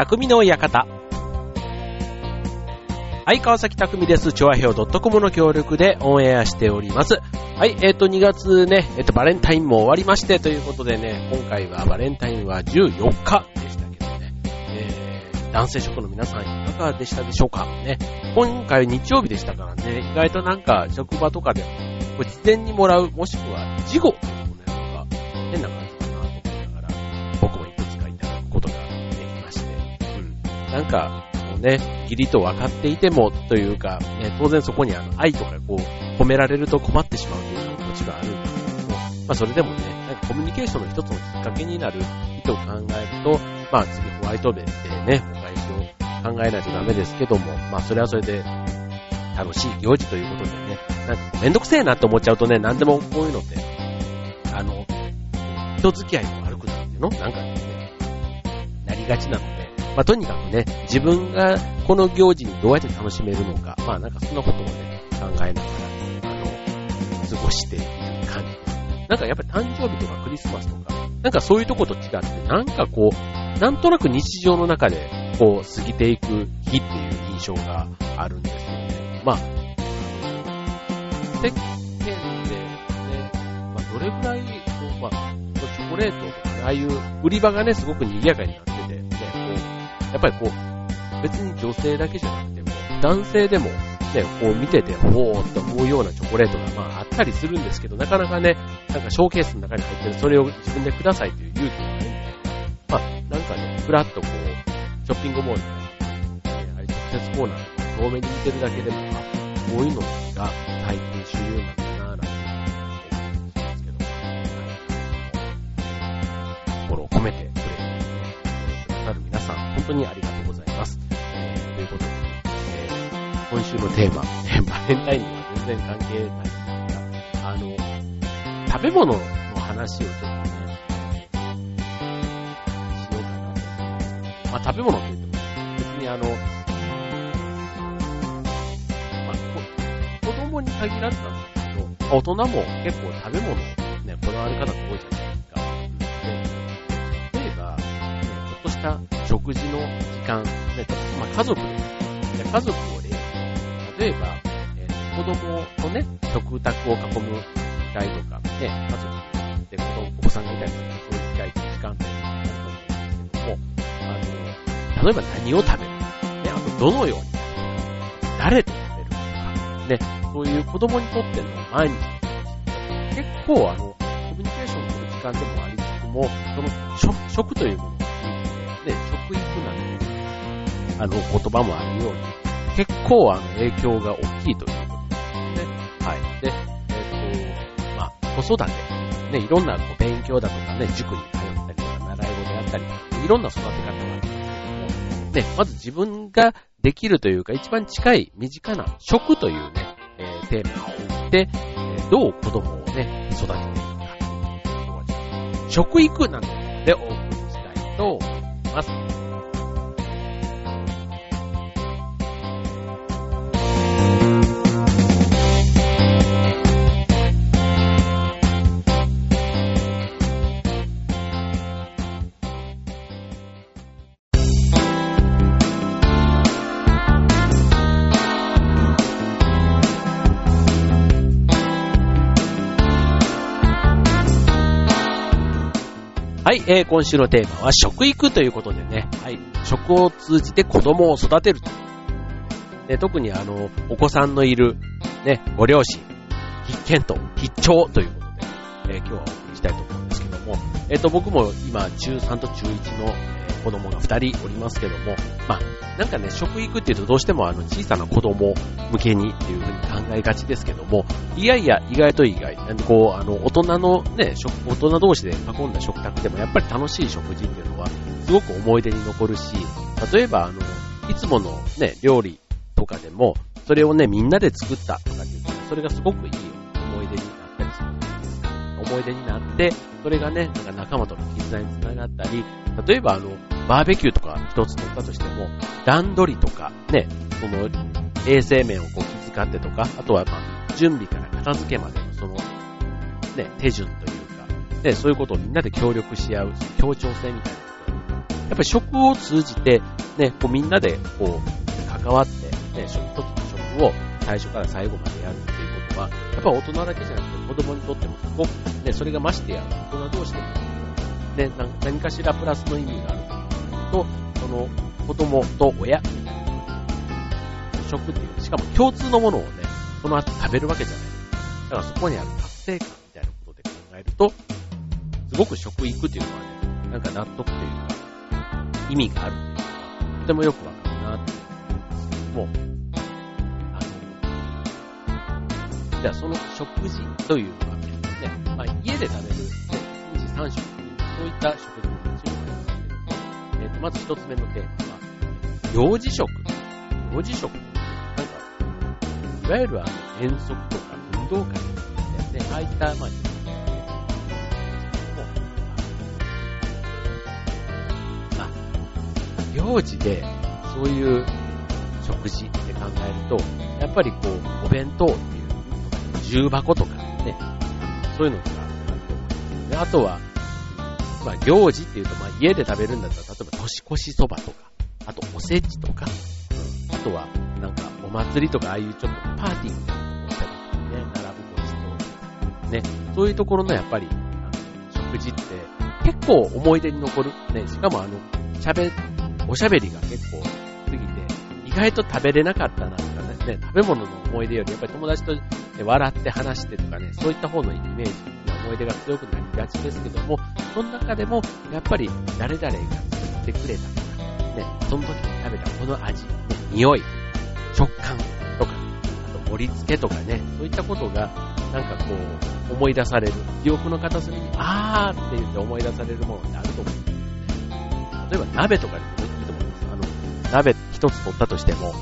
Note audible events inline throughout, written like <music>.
匠の館。はい、川崎匠です。チョアヘオ .com の協力でオンエアしております。はい、えっ、と、2月ね、えっ、と、バレンタインも終わりまして、ということでね、今回はバレンタインは14日でしたけどね、えー、男性職の皆さんいかがでしたでしょうか？ね、今回日曜日でしたからね、意外となんか職場とかで、これ事前にもらう、もしくは事後というね、なんか変ななんか、こうね、義理と分かっていてもというか、ね、当然そこにあの愛とかこう、褒められると困ってしまうというのももちろんあるんですけども、まあそれでもね、なんかコミュニケーションの一つのきっかけになる意図を考えると、まあ次ホワイトデーでね、お返しを考えないとダメですけども、まあそれはそれで楽しい行事ということでね、なんかめんどくせえなって思っちゃうとね、何でもこういうのって、あの、人付き合いも悪くなるっていうのなんかね、なりがちなので、まあとにかくね、自分がこの行事にどうやって楽しめるのか、まあなんかそんなことをね、考えながら、あの、過ごしている感じ。なんかやっぱり誕生日とかクリスマスとか、なんかそういうとこと違って、なんかこう、なんとなく日常の中で、こう、過ぎていく日っていう印象があるんですよね。まあ、世間でね、まあ、どれぐらい、こう、まあ、チョコレートとかね、ああいう売り場がね、すごく賑やかになってて、ね、こう、やっぱりこう、別に女性だけじゃなくても、男性でも、ね、こう見てて、ほーって思うようなチョコレートが、まあ、あったりするんですけど、なかなかね、なんかショーケースの中に入ってる、それを自分でくださいという勇気がないんで、まあ、なんかね、ふらっとこう、ショッピングモールで、ね、あれ直接コーナーとか遠目に見てるだけでも、あ、こういうのが最近主流なんだなぁ、なんて思うんですけど、はい。心を込めて。当にありがとうございます。えーということで、えー今週のテーマ、え <laughs> ーバレンタインには全然関係ないんですが、あの、食べ物の話をちょっとね、しようかなと思います。まあ、食べ物って言っても、別にあの、まあ、こ子供に限らずなんですけど、まあ大人も結構食べ物、ね、こだわる方って多いじゃないですか。で例えば、ね、ちょっとした食事の時間、ね、まあ、家族で、で家族を例に例えば、えー子供とね、食卓を囲む機会とか、ね、家族で子供、お子さんがいたりすると、そういう機会、時間ってあると思うんですけども、あの、例えば何を食べるね、あとどのように食べる誰と食べるとか、ね、そういう子供にとっての毎日結構あの、コミュニケーションする時間でもありつつも、その食、食というものが、ね、食育なんていう、あの、言葉もあるように、結構あの、影響が大きいということですね。はい。で、えっ、と、まあ、子育て、ね、いろんなこう勉強だとかね、塾に通ったりとか、習い事であったり、いろんな育て方があるんですけども、ね、まず自分ができるというか、一番近い、身近な食というね、えーテーマを通じて、えどう子供をね、育てていくか、今日はちょっと食育なんでお送りしたいとます。はい、えー今週のテーマは食育ということでね、はい、食を通じて子供を育てると。で特にあの、お子さんのいる、ね、ご両親、必見と、必聴ということで、えー今日はお送りしたいと思うんですけども、えっ、と、僕も今、中3と中1の、子供が2人おりますけども、まあ、なんかね、食育っていうとどうしてもあの、小さな子供向けにっていうふうに考えがちですけども、いやいや、意外と意外。なんでこう、あの、大人のね、食、大人同士で囲んだ食卓でもやっぱり楽しい食事っていうのは、すごく思い出に残るし、例えばあの、いつものね、料理とかでも、それをね、みんなで作ったとかっていうと、それがすごくいい思い出になったりするす。思い出になって、それがね、なんか仲間との絆につながったり、例えばあの、バーベキューとか一つ取ったとしても、段取りとか、ね、その、衛生面をこう気遣ってとか、あとはまあ、準備から片付けまでのその、ね、手順というか、ね、そういうことをみんなで協力し合う、協調性みたいなところ。やっぱり食を通じて、ね、こうみんなでこう関わって、ね、食と食を最初から最後までやるっていうことは、やっぱ大人だけじゃなくて子供にとってもすごく、ね、それがましてや大人同士でも、ね、何かしらプラスの意味があると、その子供と親、食っていう、しかも共通のものをね、その後食べるわけじゃない。だからそこにある達成感みたいなことで考えると、すごく食育っていうのはね、なんか納得というか、意味があるというか、とてもよくわかるなって思います。もう、あの、じゃあその食事というのはね、まあ、家で食べる、ね、1日3食そういった食事まず一つ目のテーマは、幼児食。幼児食。なんか、いわゆるあの遠足とか運動会ですね、ああいった、まあ、行事で、そういう食事って考えると、やっぱりこう、お弁当っていう重箱とかね、そういうのとかあると思いますね。あとは、まあ、行事っていうと、まあ、家で食べるんだったら、例えば年越しそばとか、あとおせちとか、うん、あとは、なんか、お祭りとか、ああいうちょっとパーティーみたいなのをしたりとかね、並ぶごちそうね、そういうところのやっぱり、あの食事って結構思い出に残る。ね、しかもあの、喋おしゃべりが結構すぎて、意外と食べれなかったなとかね、食べ物の思い出より、やっぱり友達と笑って話してとかね、そういった方のイメージ、思い出が強くなりがちですけども、その中でも、やっぱり誰々が作ってくれたとか、ね、その時に食べたこの味、ね、匂い、食感とか、あと盛り付けとかね、そういったことが、なんかこう、思い出される。記憶の片隅に、あーって言って思い出されるものってあると思うんですよね。例えば鍋とかでもいいと思います。あの鍋一つ取ったとしても、うん、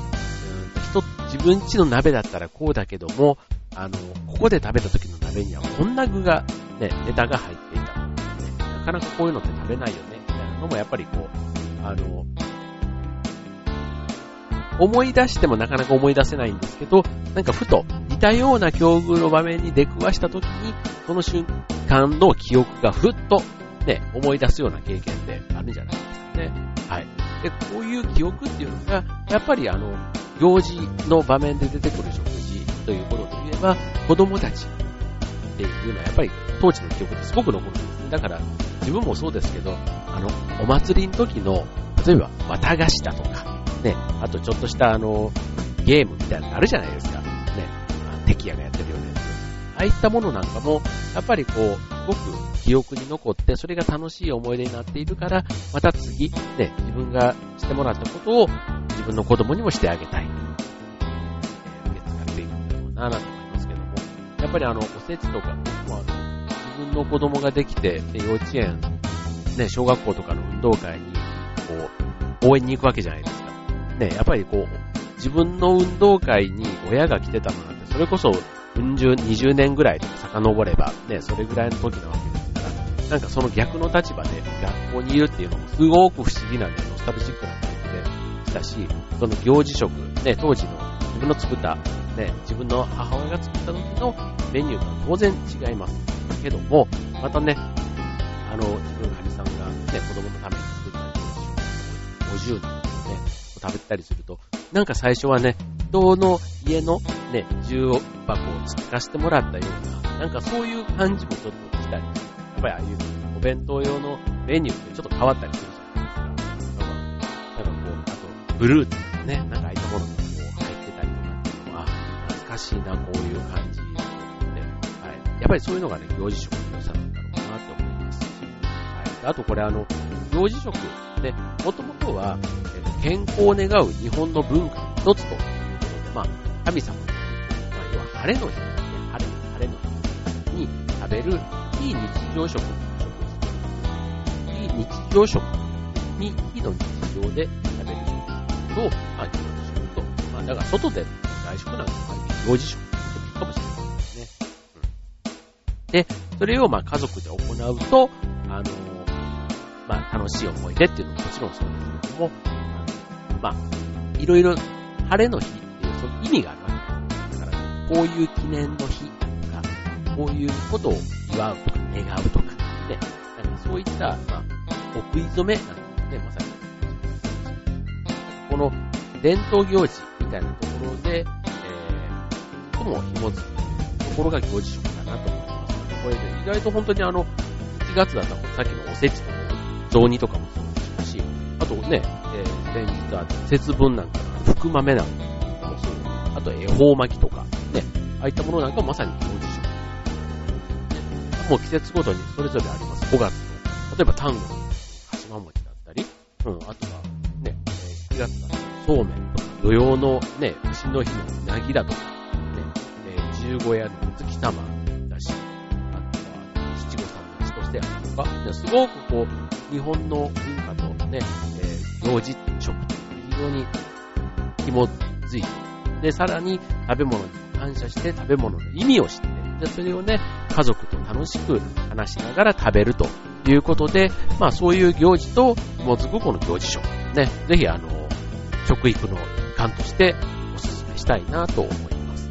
一自分家の鍋だったらこうだけども、あの、ここで食べた時の鍋にはこんな具が、ね、ネタが入っていた、ね。なかなかこういうのって食べないよね、みたいなのもやっぱりこう、あの、思い出してもなかなか思い出せないんですけど、なんかふと似たような境遇の場面に出くわした時に、その瞬間の記憶がふっとね、思い出すような経験ってあるんじゃないですかね。はい。で、こういう記憶っていうのが、やっぱりあの、行事の場面で出てくる食事ということで言えば、子供たちっていうのはやっぱり当時の記憶ってすごく残るんです。だから、自分もそうですけど、あの、お祭りの時の、例えば、綿菓子だとか、ね、あとちょっとしたあの、ゲームみたいなのあるじゃないですか。ね、敵屋がやってるようなやつ。ああいったものなんかも、やっぱりこう、すごく記憶に残って、それが楽しい思い出になっているから、また次、ね、自分がしてもらったことを自分の子供にもしてあげたい。えー、受け継がれているんだろうな、なんて。やっぱりあの、おせちとか、僕もあの、自分の子供ができて、で、幼稚園、ね、小学校とかの運動会に、こう、応援に行くわけじゃないですか。ね、やっぱりこう、自分の運動会に親が来てたのなんて、それこそ、うん十、20年ぐらいとか遡れば、ね、それぐらいの時なわけですからなんかその逆の立場で学校にいるっていうのもすごく不思議なね、ノスタルジックな感じでしたし、その行事食、ね、当時の自分の作った、ね、自分の母親が作った時のメニューとは当然違います。けども、またね、あの、自分のカニさんがね、子供のために作った行事食、50人ね、食べたりすると、なんか最初はね、人の家のね、重箱を突かせてもらったような、なんかそういう感じもちょっとしたりやっぱりああいうお弁当用のメニューってちょっと変わったりするじゃないですか。なんかこう、あと、ブルーってね、なんしいな、こういう感じで、はい。やっぱりそういうのがね、行事食の良さなんだろうなって思いますし、はい。あとこれあの、行事食、ね、もともとは、えー、健康を願う日本の文化の一つということで、まあ、神様の、まあ、要は晴れの日、ね、晴れ、晴れの日に食べる非日常食の食非日常食に、非の日常で食べる食と、まあ、行事食と、まあ、だから外で外食なんかも行事食っていいかもしれないですね。うん。で、それをまあ家族で行うと、あのまあ楽しい思い出っていうのももちろんそうですけども、あのまあ、いろいろ晴れの日っていうその意味があるわけです。だから、こういう記念の日とかこういうことを祝うとか願うとか、ね、なんかそういった、まあ、お食い初めなんてね、まさに、この伝統行事みたいなところで、えー、とも紐づくところが行事食かなと思います。これ、ね、意外と本当にあの、1月だったらさっきのおせちとか、雑煮とかもそうですし、あとね、えー、先日は節分なんかの福豆なんかもそう、あと恵方巻きとか、ね、ああいったものなんかもまさに行事食。もう季節ごとにそれぞれあります。5月の、例えば丹後の鹿島餅だったり、うん、あとはね、えー、9月だとそうめん、土曜のね、牛の日のうなぎだと。か、ね、え、十五夜の月様だし、あとは七五三の日としてあるとか、すごくこう、日本の文化とね、えー、行事食と非常に紐づいて、で、さらに食べ物に感謝して食べ物の意味を知って、で、それをね、家族と楽しく話しながら食べるということで、まあそういう行事と紐づくこの行事食。ね、ぜひあの、食育の一環としてお勧めしたいなと思います。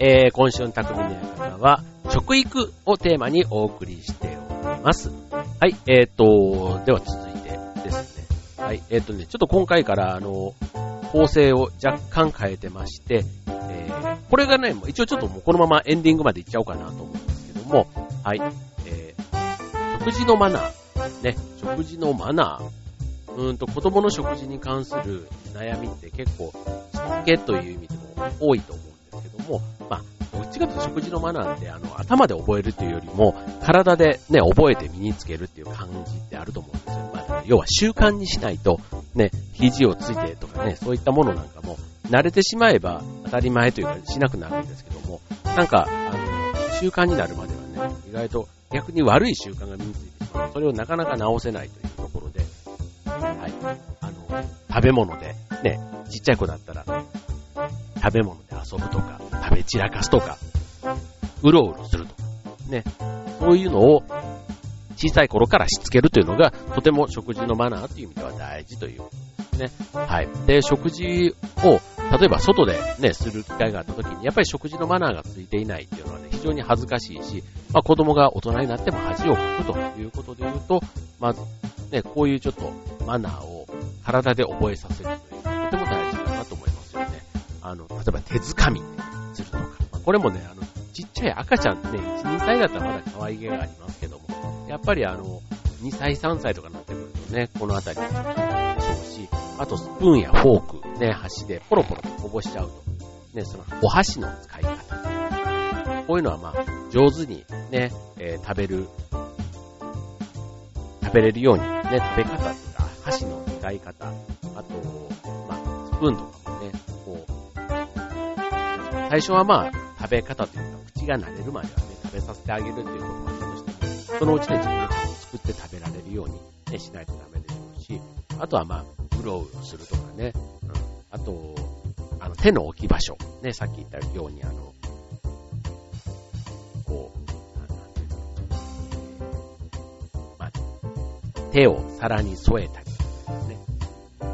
えー、今週の匠の館は、食育をテーマにお送りしております。はい、えーと、では続いてですね。はい、えーとね、ちょっと今回から、あの、構成を若干変えてまして、えー、これがね、一応ちょっともうこのままエンディングまでいっちゃおうかなと思うんですけども、はい、えー、食事のマナー、ね、食事のマナー、うんと子供の食事に関する悩みって結構、しつけという意味でも多いと思うんですけども、まあ、どっちかというと食事のマナーって、あの、頭で覚えるというよりも、体でね、覚えて身につけるっていう感じってあると思うんですよ。まあ、要は習慣にしないと、ね、肘をついてとかね、そういったものなんかも、慣れてしまえば当たり前というかしなくなるんですけども、なんか、あの、習慣になるまではね、意外と逆に悪い習慣が身についてしまう。それをなかなか直せないというところで、はい。あの、食べ物で、ね、ちっちゃい子だったら、食べ物で遊ぶとか、食べ散らかすとか、うろうろするとか、ね。そういうのを小さい頃からしつけるというのが、とても食事のマナーという意味では大事というね。はい。で、食事を、例えば外でね、する機会があった時に、やっぱり食事のマナーがついていないっていうのはね、非常に恥ずかしいし、まあ子供が大人になっても恥をかくということで言うと、まず、ね、こういうちょっとマナーを体で覚えさせるという、とても大事だなと思いますよね。あの、例えば手づかみするとか。まあ、これもね、あの、ちっちゃい赤ちゃんね、1、2歳だったらまだ可愛げがありますけども、やっぱりあの、2歳、3歳とかになってくるとね、このあたりもちょっとでしょうし、あとスプーンやフォーク、ね、箸でポロポロとこぼしちゃうと。ね、その、お箸の使い方。こういうのはまあ、上手にね、えー、食べる、食べれるように、ね、食べ方っていうか、箸の使い方、あと、まあ、スプーンとか最初はまあ、食べ方というか、口が慣れるまではね、食べさせてあげるっていうこともあったとしても、そのうちで自分で作って食べられるように、ね、しないとダメでしょうし、あとはまあ、うろうろするとかね、うん、あと、あの、手の置き場所、ね、さっき言ったように、あの、こう、なんていう。の、まあ、手を皿に添えたり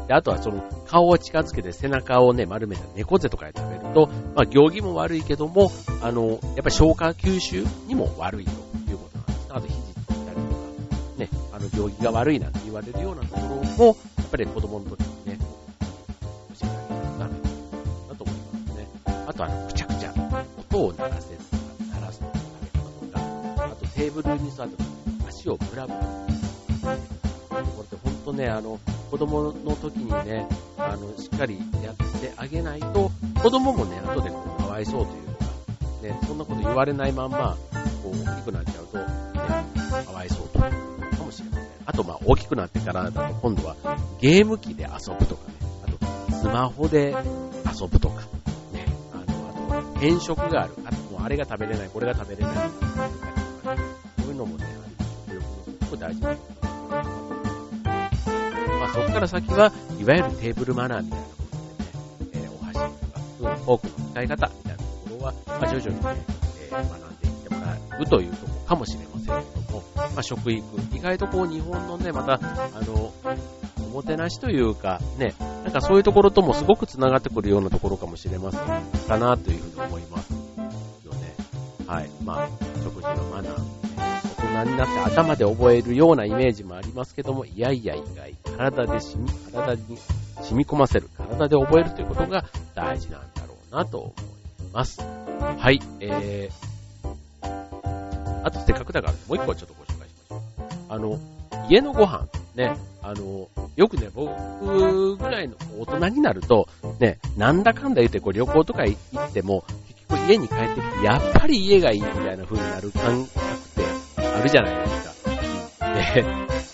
で、あとはその顔を近づけて背中をね、丸めた猫背とかで食べると、まあ、行儀も悪いけども、あの、やっぱり消化吸収にも悪いということなんです。あと肘ついたりとか、ね、あの、行儀が悪いなんて言われるようなところも、やっぱり子供の時にね、教えてあげるとダメだと思いますね。あとあの、くちゃくちゃ、音を鳴らせるとか、鳴らすとか、食べ方とか、あとテーブルに座って足をブラブラ。これって本当ね、あの、子供の時にね、あの、しっかりやってあげないと、子供もね、後でこう、かわいそうというか、ね、そんなこと言われないまんま、こう、大きくなっちゃうと、ね、かわいそうとかもしれません。あと、まあ、大きくなってからだと、今度は、ゲーム機で遊ぶとかね、あと、スマホで遊ぶとか、ね、あの、あと、変色がある。あと、もうあれが食べれない、これが食べれない、そういうのもね、食欲のすごく大事。なことまあ、そこから先は、いわゆるテーブルマナーみたいなことでね、えー、お箸とかスプーン、フォークの使い方みたいなところは、まあ、徐々にね、えー、学んでいってもらうというところかもしれませんけども、まあ、食育、意外とこう日本のね、また、あの、おもてなしというか、ね、なんかそういうところともすごく繋がってくるようなところかもしれませんかなというふうに思いますよね。はい。ま、食事のマナー、人になって頭で覚えるようなイメージもありますけども、いやいや意外、体で染み、体に染み込ませる、体で覚えるということが大事なんだろうなと思います。はい、えー、あとせっかくだからもう一個ちょっとご紹介しましょう。あの、家のご飯、ね、あの、よくね、僕ぐらいの大人になると、ね、なんだかんだ言ってこう旅行とか行っても、結局家に帰ってきて、やっぱり家がいいみたいな風になる感覚あるじゃないですか。で、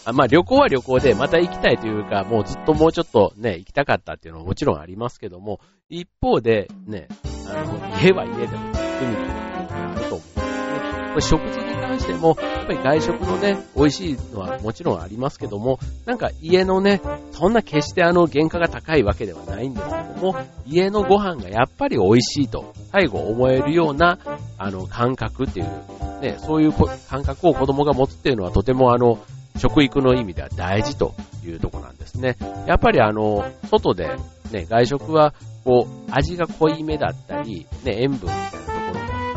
あまあ旅行は旅行でまた行きたいというか、もうずっともうちょっとね、行きたかったっていうのはもちろんありますけども、一方で、ね、あの、家は家でも行くみたいな食事に関しても、やっぱり外食のね、美味しいのはもちろんありますけども、なんか家のね、そんな決してあの原価が高いわけではないんですけども、家のご飯がやっぱり美味しいと、最後思えるような、あの、感覚っていう、ね、そういう感覚を子供が持つっていうのはとてもあの、食育の意味では大事というとこなんですね。やっぱりあの、外でね、外食は、こう、味が濃いめだったり、ね、塩分みたいな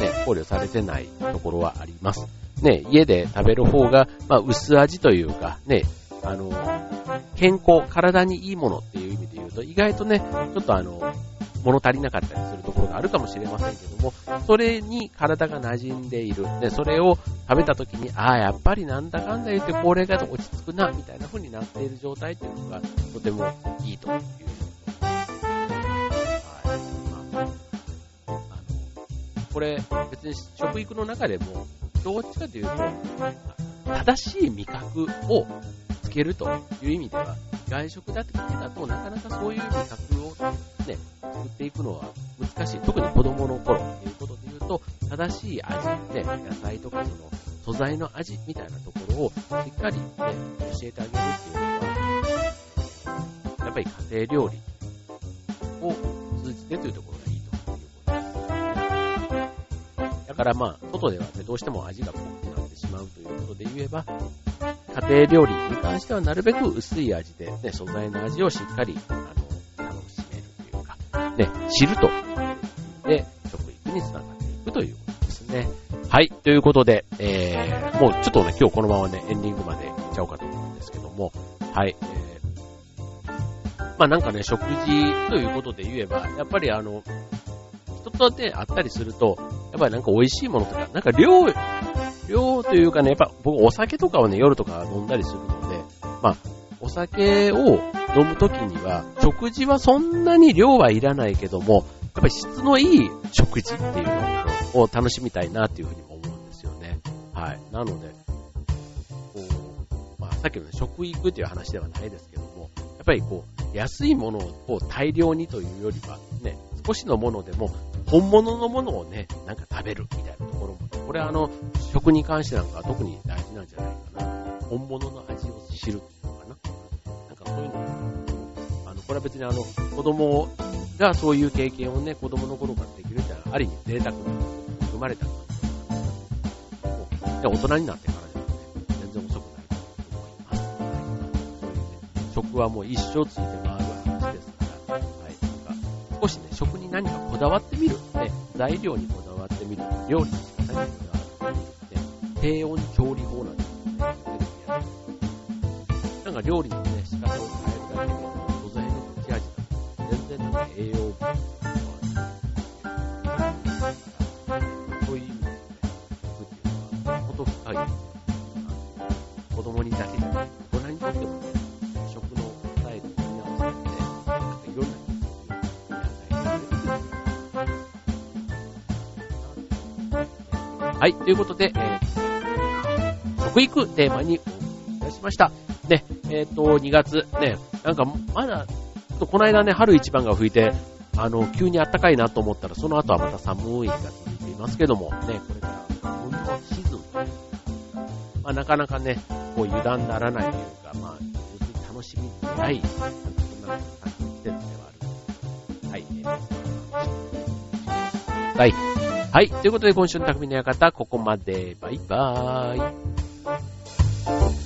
ね、考慮されてないところはあります。ね、家で食べる方が、まあ、薄味というか、ね、あの、健康、体にいいものっていう意味で言うと、意外とね、ちょっとあの、物足りなかったりするところがあるかもしれませんけども、それに体が馴染んでいる。で、それを食べた時に、ああ、やっぱりなんだかんだ言ってこれが落ち着くな、みたいな風になっている状態っていうのが、とてもいいという。これ、別に食育の中でも、どっちかというと、正しい味覚をつけるという意味では、外食だけだとなかなかそういう味覚をね、作っていくのは難しい。特に子供の頃っていうことで言うと、正しい味、ね、野菜とかその素材の味みたいなところをしっかりね、教えてあげるっていうのは、やっぱり家庭料理を通じてというところだからまあ、外ではね、どうしても味が濃くなってしまうということで言えば、家庭料理に関してはなるべく薄い味で、ね、素材の味をしっかり、あの、楽しめるというか、ね、知るとで、食育につながっていくということですね。はい、ということで、えー、もうちょっとね、今日このままね、エンディングまで行っちゃおうかと思うんですけども、はい、えー、まあなんかね、食事ということで言えば、やっぱりあの、人とね、会ったりすると、っぱりなんか美味しいものとか、なんか量、量というかね、やっぱ僕お酒とかをね、夜とか飲んだりするので、まあ、お酒を飲むときには、食事はそんなに量はいらないけども、やっぱり質のいい食事っていうのを楽しみたいなっていうふうにも思うんですよね。はい。なので、こう、まあさっきのね、食育っていう話ではないですけども、やっぱりこう、安いものを大量にというよりは、ね、少しのものでも本物のものをね、なんか食べるみたいなところも、これはあの、食に関してなんか特に大事なんじゃないかな。本物の味を知るっていうのかな。なんかそういうのあの、これは別にあの、子供がそういう経験をね、子供の頃からできるってのはある意味贅沢な生まれたで大人になってからでもね、全然遅くないと思います。そういうね、食はもう一生ついて回る食に何かこだわってみる。ね、材料にこだわってみる。料理の仕方にこだわってみる。ね、低温調理法なんてね、テレビやる。なんか料理のね、仕方を変えるだけで、素材の持ち味だと全然なんか栄養分そういう意味でね、服っていうのは、ほんと深い。子供にだけじゃない。大人にとってもね、はい、ということで、えー、食育テーマにおいたしました。ね、えっ、ー、と、2月、ね、なんか、まだ、この間ね、春一番が吹いて、あの、急に暖かいなと思ったら、その後はまた寒い日が続いていますけども、ね、これから運動シーズンというか、まあ、なかなかね、こう油断ならないというか、まあ、要するに楽しみづらい、そんな感じの季節ではある。はい、えー、はい。はい。ということで、今週の匠の館、ここまで。バイバーイ。